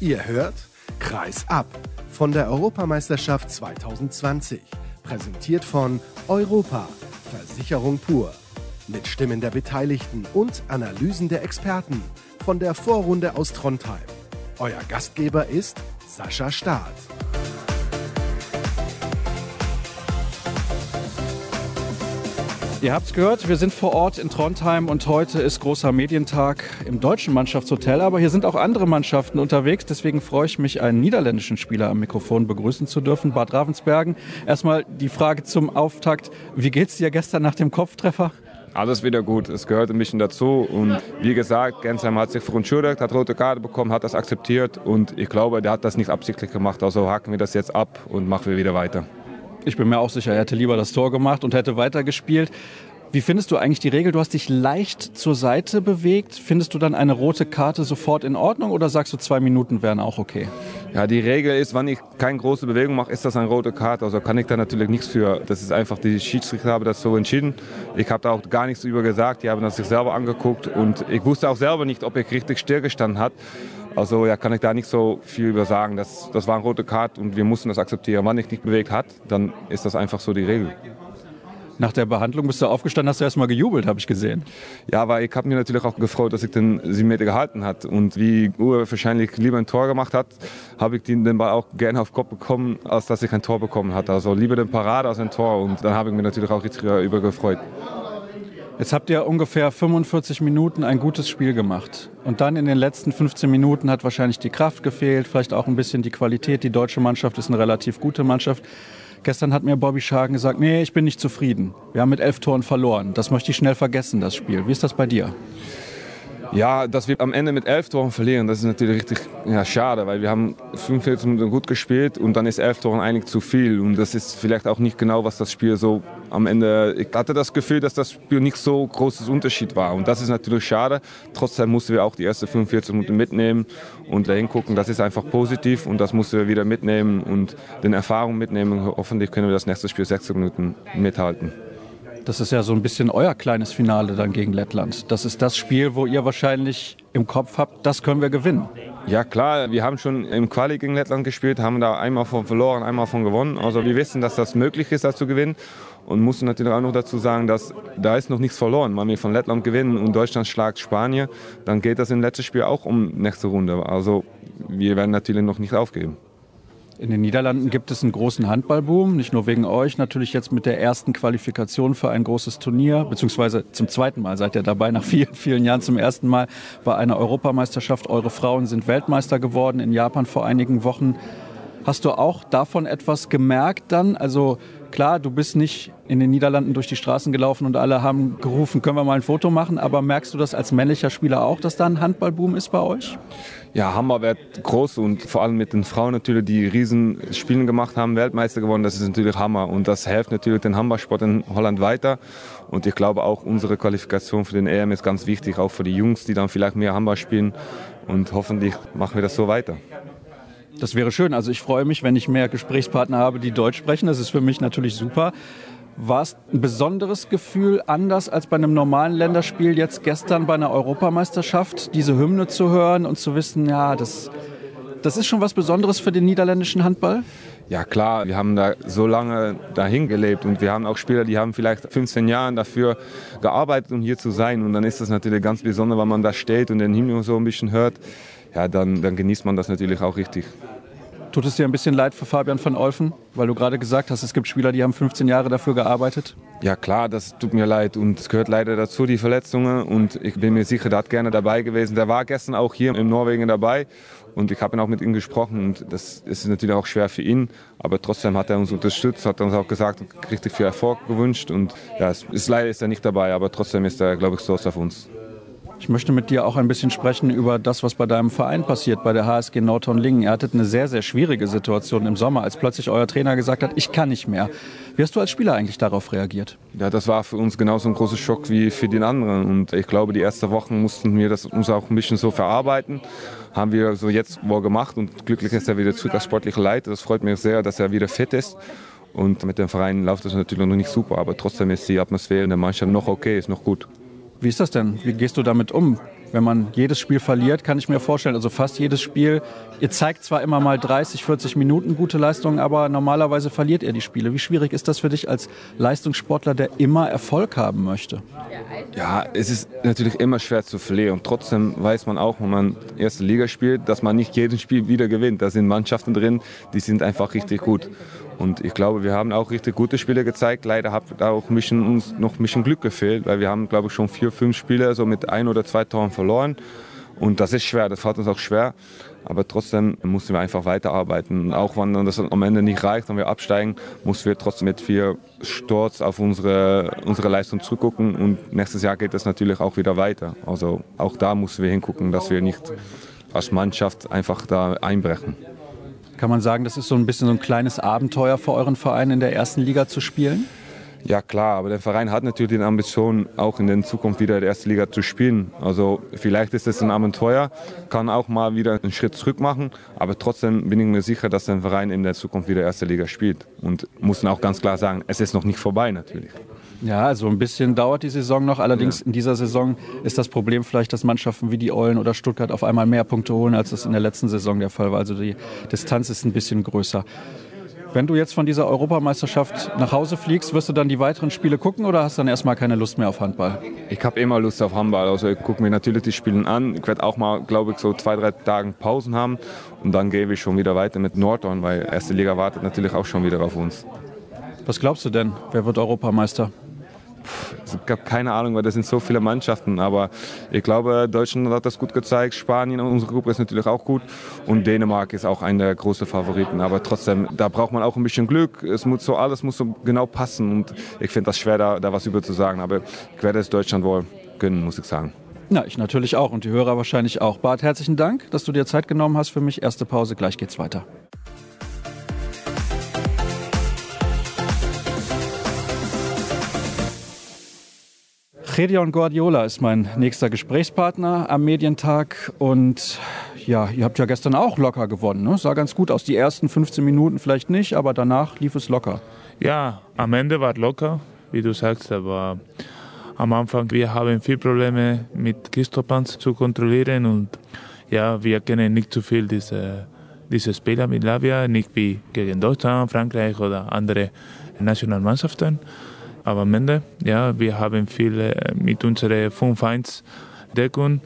Ihr hört Kreis ab von der Europameisterschaft 2020. Präsentiert von Europa, Versicherung pur. Mit Stimmen der Beteiligten und Analysen der Experten von der Vorrunde aus Trondheim. Euer Gastgeber ist Sascha Staat. Ihr habt es gehört, wir sind vor Ort in Trondheim und heute ist großer Medientag im deutschen Mannschaftshotel. Aber hier sind auch andere Mannschaften unterwegs. Deswegen freue ich mich, einen niederländischen Spieler am Mikrofon begrüßen zu dürfen, Bad Ravensbergen. Erstmal die Frage zum Auftakt. Wie geht's dir gestern nach dem Kopftreffer? Alles wieder gut. Es gehört ein bisschen dazu. Und wie gesagt, Gensheim hat sich verunschuldigt, hat rote Karte bekommen, hat das akzeptiert. Und ich glaube, der hat das nicht absichtlich gemacht. Also haken wir das jetzt ab und machen wir wieder weiter. Ich bin mir auch sicher, er hätte lieber das Tor gemacht und hätte weitergespielt. Wie findest du eigentlich die Regel? Du hast dich leicht zur Seite bewegt. Findest du dann eine rote Karte sofort in Ordnung oder sagst du, zwei Minuten wären auch okay? Ja, die Regel ist, wenn ich keine große Bewegung mache, ist das eine rote Karte. Also kann ich da natürlich nichts für. Das ist einfach, die Schiedsrichter haben das so entschieden. Ich habe da auch gar nichts über gesagt. Die haben das sich selber angeguckt und ich wusste auch selber nicht, ob ich richtig stillgestanden hat. Also ja, kann ich da nicht so viel über sagen. Das, das war eine rote Karte und wir mussten das akzeptieren. Wenn ich nicht bewegt hat, dann ist das einfach so die Regel. Nach der Behandlung bist du aufgestanden, hast du erstmal gejubelt, habe ich gesehen. Ja, weil ich habe mir natürlich auch gefreut, dass ich den 7 Meter gehalten hat. Und wie Uwe wahrscheinlich lieber ein Tor gemacht hat, habe ich den Ball auch gerne auf den Kopf bekommen, als dass ich ein Tor bekommen hatte. Also lieber den Parade als ein Tor. Und dann habe ich mich natürlich auch richtig über gefreut. Jetzt habt ihr ungefähr 45 Minuten ein gutes Spiel gemacht. Und dann in den letzten 15 Minuten hat wahrscheinlich die Kraft gefehlt, vielleicht auch ein bisschen die Qualität. Die deutsche Mannschaft ist eine relativ gute Mannschaft. Gestern hat mir Bobby Schagen gesagt, nee, ich bin nicht zufrieden. Wir haben mit elf Toren verloren. Das möchte ich schnell vergessen, das Spiel. Wie ist das bei dir? Ja, dass wir am Ende mit elf Toren verlieren, das ist natürlich richtig ja, schade, weil wir haben 45 Minuten gut gespielt und dann ist elf Toren eigentlich zu viel und das ist vielleicht auch nicht genau, was das Spiel so am Ende. Ich hatte das Gefühl, dass das Spiel nicht so großes Unterschied war und das ist natürlich schade. Trotzdem mussten wir auch die ersten 45 Minuten mitnehmen und dahin gucken. Das ist einfach positiv und das mussten wir wieder mitnehmen und den Erfahrungen mitnehmen. Hoffentlich können wir das nächste Spiel 60 Minuten mithalten. Das ist ja so ein bisschen euer kleines Finale dann gegen Lettland. Das ist das Spiel, wo ihr wahrscheinlich im Kopf habt, das können wir gewinnen. Ja klar, wir haben schon im Quali gegen Lettland gespielt, haben da einmal von verloren, einmal von gewonnen. Also wir wissen, dass das möglich ist, das zu gewinnen. Und mussten natürlich auch noch dazu sagen, dass da ist noch nichts verloren. Wenn wir von Lettland gewinnen und Deutschland schlagt Spanien, dann geht das im letzten Spiel auch um nächste Runde. Also wir werden natürlich noch nicht aufgeben. In den Niederlanden gibt es einen großen Handballboom, nicht nur wegen euch, natürlich jetzt mit der ersten Qualifikation für ein großes Turnier, beziehungsweise zum zweiten Mal seid ihr dabei, nach vielen, vielen Jahren zum ersten Mal bei einer Europameisterschaft. Eure Frauen sind Weltmeister geworden in Japan vor einigen Wochen. Hast du auch davon etwas gemerkt dann? Also klar, du bist nicht in den Niederlanden durch die Straßen gelaufen und alle haben gerufen, können wir mal ein Foto machen, aber merkst du das als männlicher Spieler auch, dass da ein Handballboom ist bei euch? Ja, Hammer wird groß und vor allem mit den Frauen natürlich, die riesen Spiele gemacht haben, Weltmeister geworden, das ist natürlich Hammer und das hilft natürlich den Handballsport in Holland weiter und ich glaube auch unsere Qualifikation für den EM ist ganz wichtig, auch für die Jungs, die dann vielleicht mehr Handball spielen und hoffentlich machen wir das so weiter. Das wäre schön. Also ich freue mich, wenn ich mehr Gesprächspartner habe, die Deutsch sprechen. Das ist für mich natürlich super. War es ein besonderes Gefühl, anders als bei einem normalen Länderspiel jetzt gestern bei einer Europameisterschaft, diese Hymne zu hören und zu wissen, ja, das, das ist schon was Besonderes für den niederländischen Handball? Ja klar, wir haben da so lange dahin gelebt und wir haben auch Spieler, die haben vielleicht 15 Jahre dafür gearbeitet, um hier zu sein. Und dann ist das natürlich ganz besonders, wenn man da steht und den Himmel so ein bisschen hört. Ja, dann, dann genießt man das natürlich auch richtig. Tut es dir ein bisschen leid für Fabian van Olfen, weil du gerade gesagt hast, es gibt Spieler, die haben 15 Jahre dafür gearbeitet? Ja klar, das tut mir leid und es gehört leider dazu, die Verletzungen und ich bin mir sicher, der hat gerne dabei gewesen. Der war gestern auch hier in Norwegen dabei und ich habe ihn auch mit ihm gesprochen und das ist natürlich auch schwer für ihn, aber trotzdem hat er uns unterstützt, hat uns auch gesagt, richtig viel Erfolg gewünscht und ja, es ist leider ist er nicht dabei, aber trotzdem ist er, glaube ich, stolz auf uns. Ich möchte mit dir auch ein bisschen sprechen über das, was bei deinem Verein passiert, bei der HSG Nordhorn-Lingen. Ihr hattet eine sehr, sehr schwierige Situation im Sommer, als plötzlich euer Trainer gesagt hat, ich kann nicht mehr. Wie hast du als Spieler eigentlich darauf reagiert? Ja, das war für uns genauso ein großer Schock wie für den anderen. Und ich glaube, die ersten Wochen mussten wir das uns auch ein bisschen so verarbeiten. Haben wir so jetzt wohl gemacht und glücklich ist er wieder zurück als sportlicher Leiter. Das freut mich sehr, dass er wieder fit ist. Und mit dem Verein läuft das natürlich noch nicht super, aber trotzdem ist die Atmosphäre in der Mannschaft noch okay, ist noch gut. Wie ist das denn? Wie gehst du damit um? Wenn man jedes Spiel verliert, kann ich mir vorstellen, also fast jedes Spiel, ihr zeigt zwar immer mal 30, 40 Minuten gute Leistungen, aber normalerweise verliert ihr die Spiele. Wie schwierig ist das für dich als Leistungssportler, der immer Erfolg haben möchte? Ja, es ist natürlich immer schwer zu verlieren. Und trotzdem weiß man auch, wenn man erste Liga spielt, dass man nicht jedes Spiel wieder gewinnt. Da sind Mannschaften drin, die sind einfach richtig gut. Und ich glaube, wir haben auch richtig gute Spiele gezeigt. Leider hat auch bisschen, uns noch ein bisschen Glück gefehlt, weil wir haben, glaube ich, schon vier, fünf Spiele so mit ein oder zwei Toren verloren. Und das ist schwer, das fällt uns auch schwer. Aber trotzdem müssen wir einfach weiterarbeiten. Auch wenn das am Ende nicht reicht, wenn wir absteigen, müssen wir trotzdem mit viel Sturz auf unsere, unsere Leistung zurückgucken. Und nächstes Jahr geht es natürlich auch wieder weiter. Also auch da müssen wir hingucken, dass wir nicht als Mannschaft einfach da einbrechen. Kann man sagen, das ist so ein bisschen so ein kleines Abenteuer für euren Verein in der ersten Liga zu spielen? Ja klar, aber der Verein hat natürlich die Ambition, auch in der Zukunft wieder in der ersten Liga zu spielen. Also vielleicht ist es ein Abenteuer, kann auch mal wieder einen Schritt zurück machen, aber trotzdem bin ich mir sicher, dass der Verein in der Zukunft wieder erste Liga spielt. Und muss auch ganz klar sagen, es ist noch nicht vorbei natürlich. Ja, also ein bisschen dauert die Saison noch. Allerdings ja. in dieser Saison ist das Problem vielleicht, dass Mannschaften wie die Eulen oder Stuttgart auf einmal mehr Punkte holen, als das in der letzten Saison der Fall war. Also die Distanz ist ein bisschen größer. Wenn du jetzt von dieser Europameisterschaft nach Hause fliegst, wirst du dann die weiteren Spiele gucken oder hast du dann erstmal keine Lust mehr auf Handball? Ich habe immer Lust auf Handball. Also ich gucke mir natürlich die Spiele an. Ich werde auch mal, glaube ich, so zwei, drei Tage Pausen haben und dann gehe ich schon wieder weiter mit Nordhorn, weil erste Liga wartet natürlich auch schon wieder auf uns. Was glaubst du denn? Wer wird Europameister? Es gab keine Ahnung, weil das sind so viele Mannschaften. Aber ich glaube, Deutschland hat das gut gezeigt. Spanien, unsere Gruppe ist natürlich auch gut. Und Dänemark ist auch einer der großen Favoriten. Aber trotzdem, da braucht man auch ein bisschen Glück. Es muss so, alles muss so genau passen. Und ich finde das schwer, da, da was über zu sagen. Aber ich werde es Deutschland wohl gönnen, muss ich sagen. Na, ich natürlich auch und die Hörer wahrscheinlich auch. Bart, herzlichen Dank, dass du dir Zeit genommen hast für mich. Erste Pause, gleich geht's weiter. Gedion Guardiola ist mein nächster Gesprächspartner am Medientag. Und ja, ihr habt ja gestern auch locker gewonnen. Ne? Sah ganz gut aus. Die ersten 15 Minuten vielleicht nicht, aber danach lief es locker. Ja, am Ende war es locker, wie du sagst, aber am Anfang, wir haben viele Probleme mit Christopans zu kontrollieren und ja, wir kennen nicht zu viel diese, diese Spieler mit Lavia, nicht wie gegen Deutschland, Frankreich oder andere Nationalmannschaften. Aber am Ende, ja, wir haben viel äh, mit unserer 5-1 Deckung,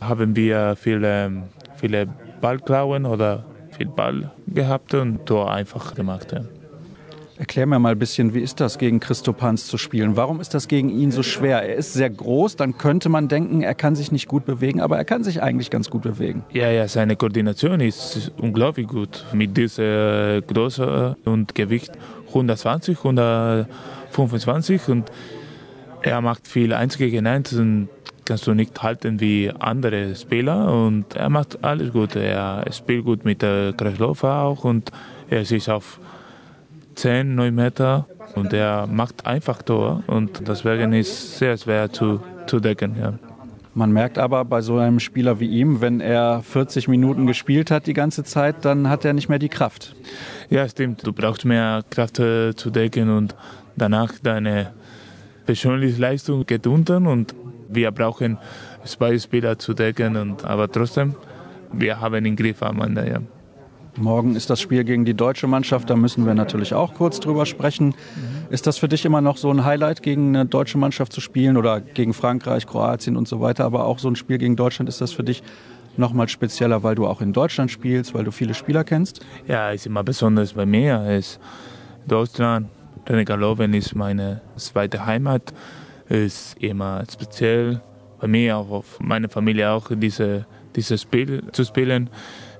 haben wir viele, viele Ballklauen oder viel Ball gehabt und Tor einfach gemacht. Ja. Erklär mir mal ein bisschen, wie ist das gegen Christo Panz zu spielen? Warum ist das gegen ihn so schwer? Er ist sehr groß, dann könnte man denken, er kann sich nicht gut bewegen, aber er kann sich eigentlich ganz gut bewegen. Ja, ja, seine Koordination ist unglaublich gut mit dieser Größe und Gewicht 120, 100 25 und er macht viel 1 gegen 1 und kannst du nicht halten wie andere Spieler und er macht alles gut. Er spielt gut mit der Kreslova auch und er ist auf 10, 9 Meter und er macht einfach Tor und deswegen ist sehr schwer zu, zu decken. Ja. Man merkt aber bei so einem Spieler wie ihm, wenn er 40 Minuten gespielt hat die ganze Zeit, dann hat er nicht mehr die Kraft. Ja, stimmt. Du brauchst mehr Kraft äh, zu decken und danach deine persönliche Leistung geht unter und wir brauchen zwei Spieler zu decken. Und, aber trotzdem, wir haben den Griff am Ende. Ja. Morgen ist das Spiel gegen die deutsche Mannschaft, da müssen wir natürlich auch kurz drüber sprechen. Ist das für dich immer noch so ein Highlight, gegen eine deutsche Mannschaft zu spielen oder gegen Frankreich, Kroatien und so weiter? Aber auch so ein Spiel gegen Deutschland, ist das für dich nochmal spezieller, weil du auch in Deutschland spielst, weil du viele Spieler kennst? Ja, ist immer besonders bei mir. Es Deutschland, Renegallowen ist meine zweite Heimat. Ist immer speziell bei mir, auch auf meine Familie auch, diese, dieses Spiel zu spielen.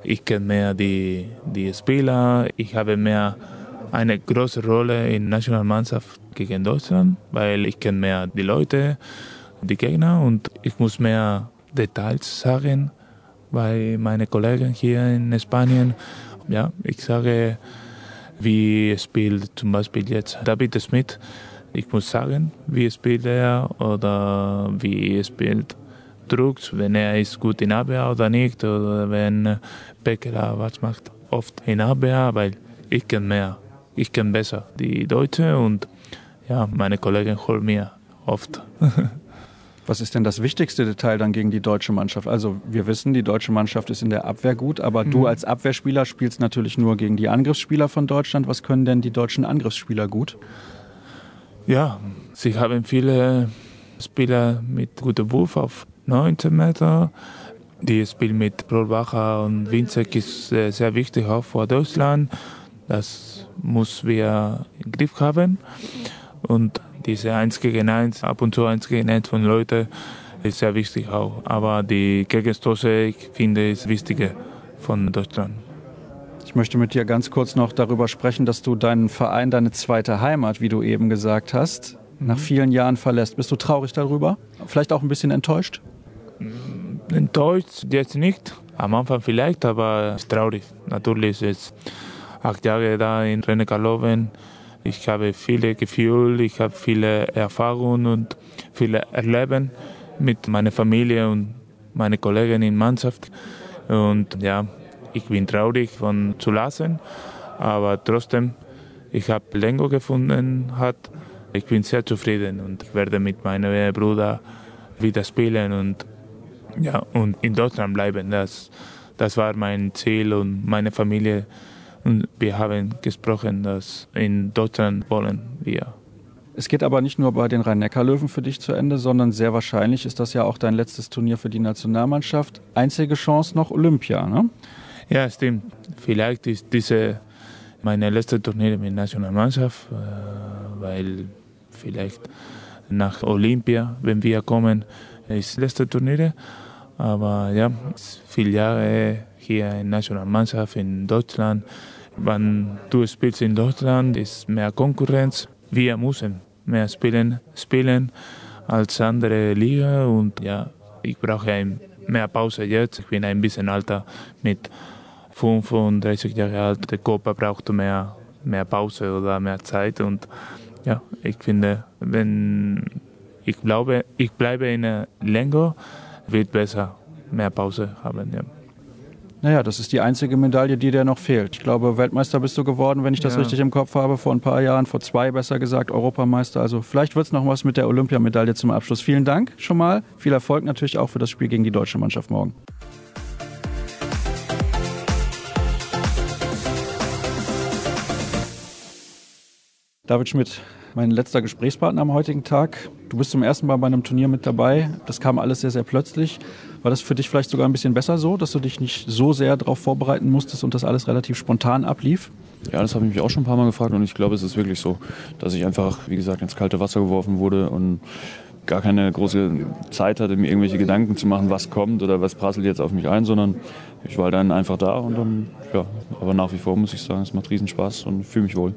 Ich kenne mehr die, die Spieler, ich habe mehr eine große Rolle in der Nationalmannschaft gegen Deutschland, weil ich kenne mehr die Leute, die Gegner und ich muss mehr Details sagen, bei meinen Kollegen hier in Spanien. Ja, ich sage, wie spielt zum Beispiel jetzt David Smith. Ich muss sagen, wie spielt er oder wie spielt Drucks, wenn er ist gut in Abwehr oder nicht, oder wenn Becker was macht, oft in Abwehr, weil ich kenne mehr, ich kenne besser die Deutsche und ja, meine Kollegen holen mir oft. Was ist denn das wichtigste Detail dann gegen die deutsche Mannschaft? Also wir wissen, die deutsche Mannschaft ist in der Abwehr gut, aber mhm. du als Abwehrspieler spielst natürlich nur gegen die Angriffsspieler von Deutschland. Was können denn die deutschen Angriffsspieler gut? Ja, sie haben viele Spieler mit gutem Wurf auf 19 Meter. Die Spiel mit Brolbacher und Winzek ist sehr wichtig auch für Deutschland. Das muss wir im Griff haben. Und diese 1 gegen 1, ab und zu 1 gegen 1 von Leuten ist sehr wichtig auch. Aber die Gegenstoße, ich finde, ist wichtiger von Deutschland. Ich möchte mit dir ganz kurz noch darüber sprechen, dass du deinen Verein, deine zweite Heimat, wie du eben gesagt hast, nach vielen Jahren verlässt. Bist du traurig darüber? Vielleicht auch ein bisschen enttäuscht? Enttäuscht jetzt nicht. Am Anfang vielleicht, aber traurig. Natürlich ist acht Jahre da in Rennekarloven. Ich habe viele Gefühle, ich habe viele Erfahrungen und viele Erleben mit meiner Familie und meinen Kollegen in Mannschaft. Und ja, ich bin traurig von zu lassen, aber trotzdem, ich habe Lengo gefunden, hat. Ich bin sehr zufrieden und werde mit meinem Bruder wieder spielen und ja und in Deutschland bleiben. Das, das war mein Ziel und meine Familie und wir haben gesprochen, dass in Deutschland wollen wir. Es geht aber nicht nur bei den Rhein-Neckar-Löwen für dich zu Ende, sondern sehr wahrscheinlich ist das ja auch dein letztes Turnier für die Nationalmannschaft. Einzige Chance noch Olympia, ne? Ja, stimmt. Vielleicht ist diese meine letzte Turnier mit der Nationalmannschaft, äh, weil vielleicht nach Olympia, wenn wir kommen, ist das letzte Turnier. Aber ja, viele Jahre hier in der Nationalmannschaft in Deutschland wenn du spielst in Deutschland, ist mehr Konkurrenz. Wir müssen mehr spielen, spielen als andere Liga und ja, ich brauche mehr Pause jetzt. Ich bin ein bisschen alter mit 35 Jahren alt. Der Körper braucht mehr, mehr Pause oder mehr Zeit und ja, ich finde, wenn ich glaube, ich bleibe in Länge, wird besser mehr Pause haben. Ja. Naja, das ist die einzige Medaille, die dir noch fehlt. Ich glaube, Weltmeister bist du geworden, wenn ich das ja. richtig im Kopf habe, vor ein paar Jahren, vor zwei besser gesagt, Europameister. Also vielleicht wird es noch was mit der Olympiamedaille zum Abschluss. Vielen Dank schon mal. Viel Erfolg natürlich auch für das Spiel gegen die deutsche Mannschaft morgen. David Schmidt, mein letzter Gesprächspartner am heutigen Tag. Du bist zum ersten Mal bei einem Turnier mit dabei. Das kam alles sehr, sehr plötzlich. War das für dich vielleicht sogar ein bisschen besser so, dass du dich nicht so sehr darauf vorbereiten musstest und das alles relativ spontan ablief? Ja, das habe ich mich auch schon ein paar Mal gefragt und ich glaube, es ist wirklich so, dass ich einfach, wie gesagt, ins kalte Wasser geworfen wurde und gar keine große Zeit hatte, mir irgendwelche Gedanken zu machen, was kommt oder was prasselt jetzt auf mich ein, sondern ich war dann einfach da und dann, ja, aber nach wie vor muss ich sagen, es macht riesen Spaß und fühle mich wohl.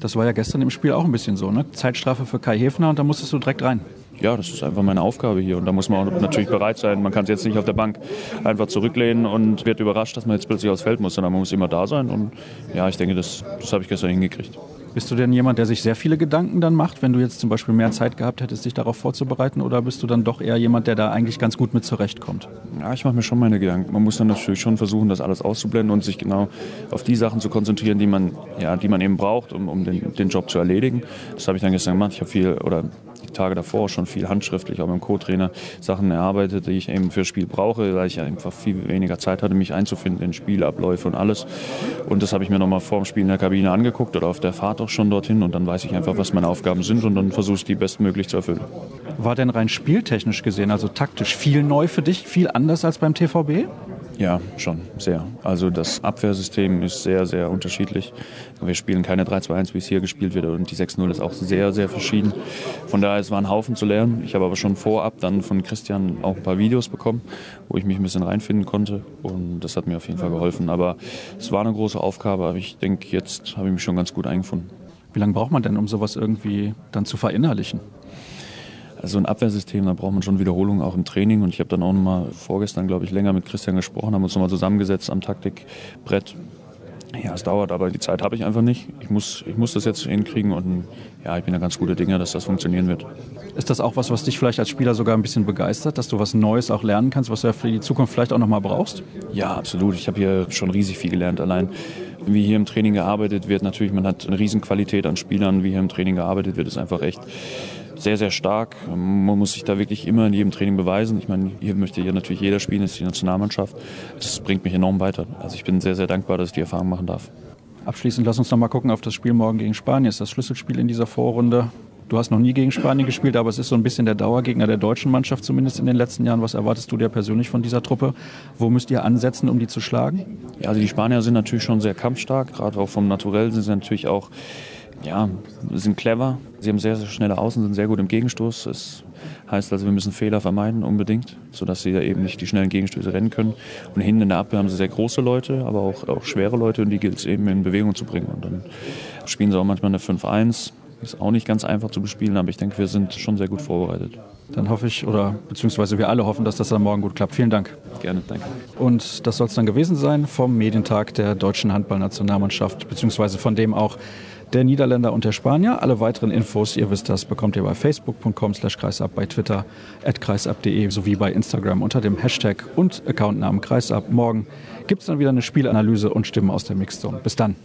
Das war ja gestern im Spiel auch ein bisschen so, ne? Zeitstrafe für Kai Hefner und da musstest du direkt rein. Ja, das ist einfach meine Aufgabe hier und da muss man auch natürlich bereit sein. Man kann es jetzt nicht auf der Bank einfach zurücklehnen und wird überrascht, dass man jetzt plötzlich aufs Feld muss, sondern man muss immer da sein und ja, ich denke, das, das habe ich gestern hingekriegt. Bist du denn jemand, der sich sehr viele Gedanken dann macht, wenn du jetzt zum Beispiel mehr Zeit gehabt hättest, dich darauf vorzubereiten? Oder bist du dann doch eher jemand, der da eigentlich ganz gut mit zurechtkommt? Ja, ich mache mir schon meine Gedanken. Man muss dann natürlich schon versuchen, das alles auszublenden und sich genau auf die Sachen zu konzentrieren, die man, ja, die man eben braucht, um, um den, den Job zu erledigen. Das habe ich dann gestern gemacht. Ich habe viel oder die Tage davor schon viel handschriftlich, auch beim Co-Trainer, Sachen erarbeitet, die ich eben fürs Spiel brauche, weil ich einfach viel weniger Zeit hatte, mich einzufinden in Spielabläufe und alles. Und das habe ich mir nochmal vor dem Spiel in der Kabine angeguckt oder auf der Fahrt auch schon dorthin und dann weiß ich einfach, was meine Aufgaben sind und dann versuche ich die bestmöglich zu erfüllen. War denn rein spieltechnisch gesehen, also taktisch, viel neu für dich, viel anders als beim TVB? Ja, schon, sehr. Also das Abwehrsystem ist sehr, sehr unterschiedlich. Wir spielen keine 3-2-1, wie es hier gespielt wird und die 6-0 ist auch sehr, sehr verschieden. Von daher, es war ein Haufen zu lernen. Ich habe aber schon vorab dann von Christian auch ein paar Videos bekommen, wo ich mich ein bisschen reinfinden konnte und das hat mir auf jeden Fall geholfen. Aber es war eine große Aufgabe, aber ich denke, jetzt habe ich mich schon ganz gut eingefunden. Wie lange braucht man denn, um sowas irgendwie dann zu verinnerlichen? Also ein Abwehrsystem, da braucht man schon Wiederholungen auch im Training. Und ich habe dann auch noch mal vorgestern, glaube ich, länger mit Christian gesprochen, haben uns nochmal zusammengesetzt am Taktikbrett. Ja, es dauert, aber die Zeit habe ich einfach nicht. Ich muss, ich muss das jetzt hinkriegen und ja, ich bin da ganz gute Dinge, dass das funktionieren wird. Ist das auch was, was dich vielleicht als Spieler sogar ein bisschen begeistert, dass du was Neues auch lernen kannst, was du ja für die Zukunft vielleicht auch noch mal brauchst? Ja, absolut. Ich habe hier schon riesig viel gelernt. Allein wie hier im Training gearbeitet wird, natürlich, man hat eine Riesenqualität an Spielern, wie hier im Training gearbeitet wird, ist einfach echt sehr, sehr stark. Man muss sich da wirklich immer in jedem Training beweisen. Ich meine, hier möchte hier natürlich jeder spielen, das ist die Nationalmannschaft. Das bringt mich enorm weiter. Also ich bin sehr, sehr dankbar, dass ich die Erfahrung machen darf. Abschließend lass uns noch mal gucken auf das Spiel morgen gegen Spanien. Das ist das Schlüsselspiel in dieser Vorrunde. Du hast noch nie gegen Spanien gespielt, aber es ist so ein bisschen der Dauergegner der deutschen Mannschaft, zumindest in den letzten Jahren. Was erwartest du dir persönlich von dieser Truppe? Wo müsst ihr ansetzen, um die zu schlagen? Ja, also die Spanier sind natürlich schon sehr kampfstark, gerade auch vom Naturell sind sie natürlich auch, ja, sind clever. Sie haben sehr, sehr schnelle Außen, sind sehr gut im Gegenstoß. Das heißt also, wir müssen Fehler vermeiden unbedingt, sodass sie da eben nicht die schnellen Gegenstöße rennen können. Und hinten in der Abwehr haben sie sehr große Leute, aber auch, auch schwere Leute und die gilt es eben in Bewegung zu bringen. Und dann spielen sie auch manchmal eine 5-1 ist auch nicht ganz einfach zu bespielen, aber ich denke, wir sind schon sehr gut vorbereitet. Dann hoffe ich, oder beziehungsweise wir alle hoffen, dass das dann morgen gut klappt. Vielen Dank. Gerne, danke. Und das soll es dann gewesen sein vom Medientag der deutschen Handballnationalmannschaft, beziehungsweise von dem auch der Niederländer und der Spanier. Alle weiteren Infos, ihr wisst das, bekommt ihr bei facebook.com slash kreisab, bei Twitter at kreisab.de sowie bei Instagram unter dem Hashtag und Accountnamen kreisab. Morgen gibt es dann wieder eine Spielanalyse und Stimmen aus der Mixzone. Bis dann.